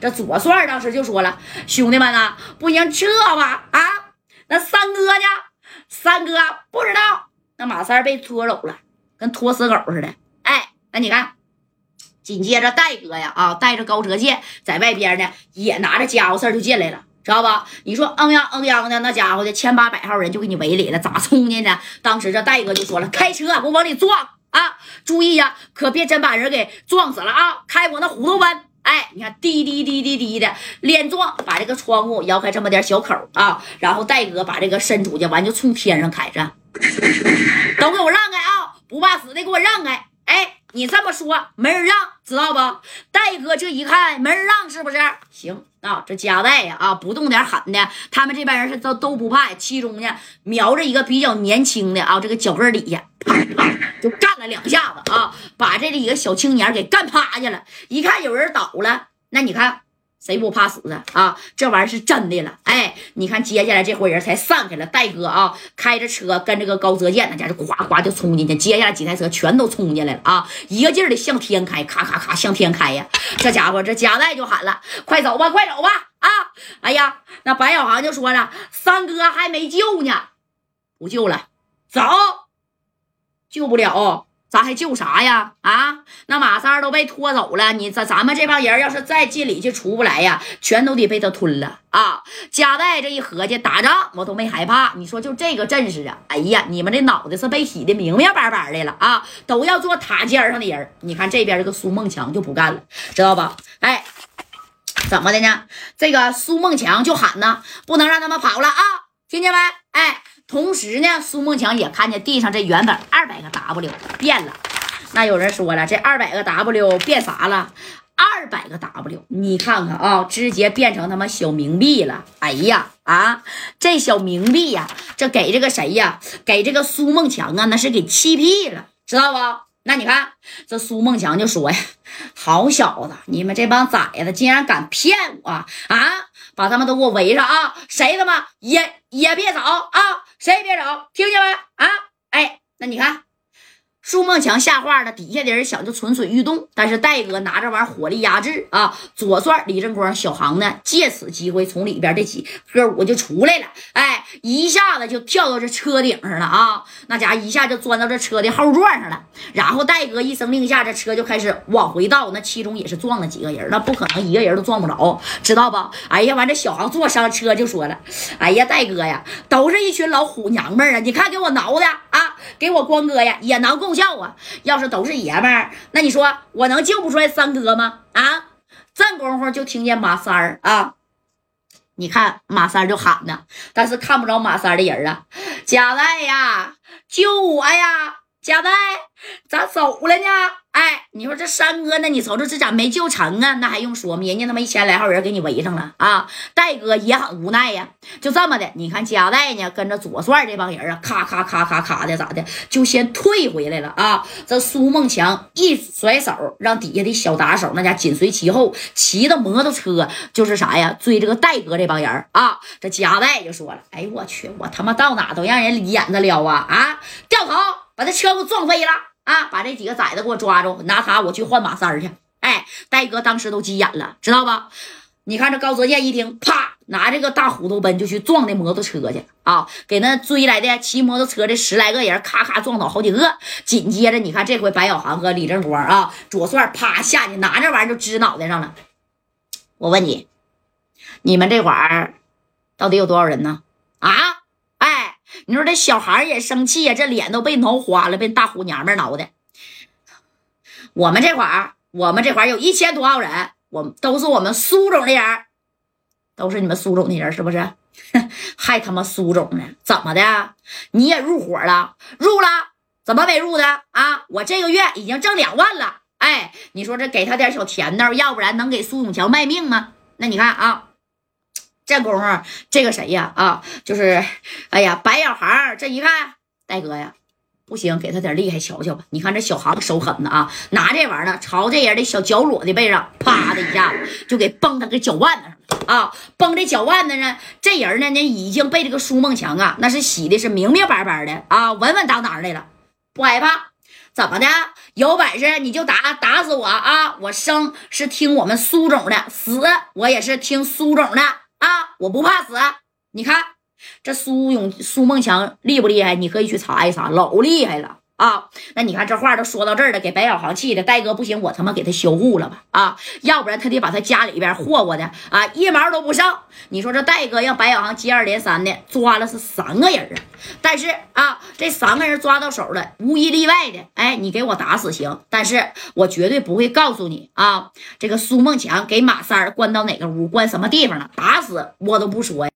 这左帅当时就说了：“兄弟们啊，不行撤吧！啊，那三哥呢？三哥不知道。那马三被拖走了，跟拖死狗似的。哎，那你看，紧接着戴哥呀，啊，带着高泽健在外边呢，也拿着家伙事就进来了，知道吧？你说嗯呀嗯呀的，那家伙的千八百号人就给你围里了，咋冲进呢？当时这戴哥就说了：开车，给我往里撞啊！注意呀，可别真把人给撞死了啊！开我那虎头奔。哎，你看，滴滴滴滴滴的连撞，把这个窗户摇开这么点小口啊，然后戴哥把这个伸出去，完就冲天上开着，都给我让开啊！不怕死的给我让开！哎，你这么说没人让，知道不？戴哥这一看没人让，是不是？行啊，这加代呀啊，不动点狠的，他们这边人是都都不怕。其中呢，瞄着一个比较年轻的啊，这个脚跟底下，就干了两下子啊，把这几个小青年给干趴下了。一看有人倒了，那你看。谁不怕死啊？啊，这玩意儿是真的了。哎，你看，接下来这伙人才散开了。戴哥啊，开着车跟这个高泽健，那家就哗哗就冲进去。接下来几台车全都冲进来了啊，一个劲儿的向天开，咔咔咔向天开呀！这家伙，这加代就喊了：“快走吧，快走吧！”啊，哎呀，那白小航就说了：“三哥还没救呢，不救了，走，救不了。”咱还救啥呀？啊，那马三都被拖走了，你咱咱们这帮人要是再进里去出不来呀，全都得被他吞了啊！加代这一合计，打仗我都没害怕。你说就这个阵势啊，哎呀，你们这脑袋是被洗的明明白白的了啊！都要做塔尖上的人。你看这边这个苏梦强就不干了，知道吧？哎，怎么的呢？这个苏梦强就喊呢，不能让他们跑了啊！听见没？哎。同时呢，苏梦强也看见地上这原本二百个 W 变了。那有人说了，这二百个 W 变啥了？二百个 W，你看看啊，直接变成他妈小冥币了。哎呀啊，这小冥币呀，这给这个谁呀？给这个苏梦强啊，那是给气屁了，知道不？那你看，这苏梦强就说呀：“好小子，你们这帮崽子竟然敢骗我啊！把他们都给我围上啊！谁他妈也也别走啊！”谁也别走，听见没？啊，哎，那你看。苏梦强下话了，底下的人想就蠢蠢欲动，但是戴哥拿这玩意儿火力压制啊！左帅李正光、小航呢，借此机会从里边这几哥五就出来了，哎，一下子就跳到这车顶上了啊！那家伙一下就钻到这车的后座上了，然后戴哥一声令下，这车就开始往回倒。那其中也是撞了几个人，那不可能一个人都撞不着，知道不？哎呀，完这小航坐上车就说了：“哎呀，戴哥呀，都是一群老虎娘们儿啊！你看给我挠的啊，给我光哥呀也挠够。”叫啊！要是都是爷们儿，那你说我能救不出来三哥吗？啊！这功夫就听见马三儿啊，你看马三儿就喊呢，但是看不着马三儿的人啊。贾代呀，救我呀！贾代咋走了呢？哎，你说这三哥呢？你瞅瞅这咋没救成啊？那还用说吗？人家他妈一千来号人给你围上了啊！戴哥也很无奈呀。就这么的，你看加代呢，跟着左帅这帮人啊，咔咔咔咔咔的，咋的？就先退回来了啊！这苏梦强一甩手，让底下的小打手那家紧随其后，骑着摩托车就是啥呀？追这个戴哥这帮人啊！这加代就说了：“哎呦我去，我他妈到哪都让人眼子撩啊啊！掉头，把这车给我撞飞了。”啊！把这几个崽子给我抓住，拿他我去换马三去。哎，戴哥当时都急眼了，知道吧？你看这高泽健一听，啪，拿这个大虎头奔就去撞那摩托车去啊！给那追来的骑摩托车的十来个人，咔咔撞倒好几个。紧接着，你看这回白小航和李正光啊，左帅啪下去拿这玩意儿就支脑袋上了。我问你，你们这会儿到底有多少人呢？啊？你说这小孩也生气呀，这脸都被挠花了，被大虎娘们挠的。我们这块儿，我们这块儿有一千多号人，我们都是我们苏总的人，都是你们苏总的人，是不是？还他妈苏总呢？怎么的？你也入伙了？入了？怎么没入的啊？我这个月已经挣两万了。哎，你说这给他点小甜头，要不然能给苏永强卖命吗？那你看啊。这功夫，这个谁呀？啊，就是，哎呀，白小航。这一看，大哥呀，不行，给他点厉害瞧瞧吧。你看这小航手狠的啊，拿这玩意儿朝这人的小脚裸的背上，啪的一下子就给崩他个脚腕子上啊！崩这脚腕子呢，这人呢，那已经被这个苏梦强啊，那是洗的是明明白白的啊，稳稳当当的了，不害怕。怎么的？有本事你就打打死我啊！我生是听我们苏总的，死我也是听苏总的！我不怕死。你看这苏永苏梦强厉不厉害？你可以去查一查，老厉害了。啊，那你看这话都说到这儿了，给白小航气的，戴哥不行，我他妈给他销户了吧？啊，要不然他得把他家里边霍霍的啊，一毛都不剩。你说这戴哥让白小航接二连三的抓了是三个人啊，但是啊，这三个人抓到手了，无一例外的，哎，你给我打死行，但是我绝对不会告诉你啊，这个苏梦强给马三关到哪个屋，关什么地方了，打死我都不说呀。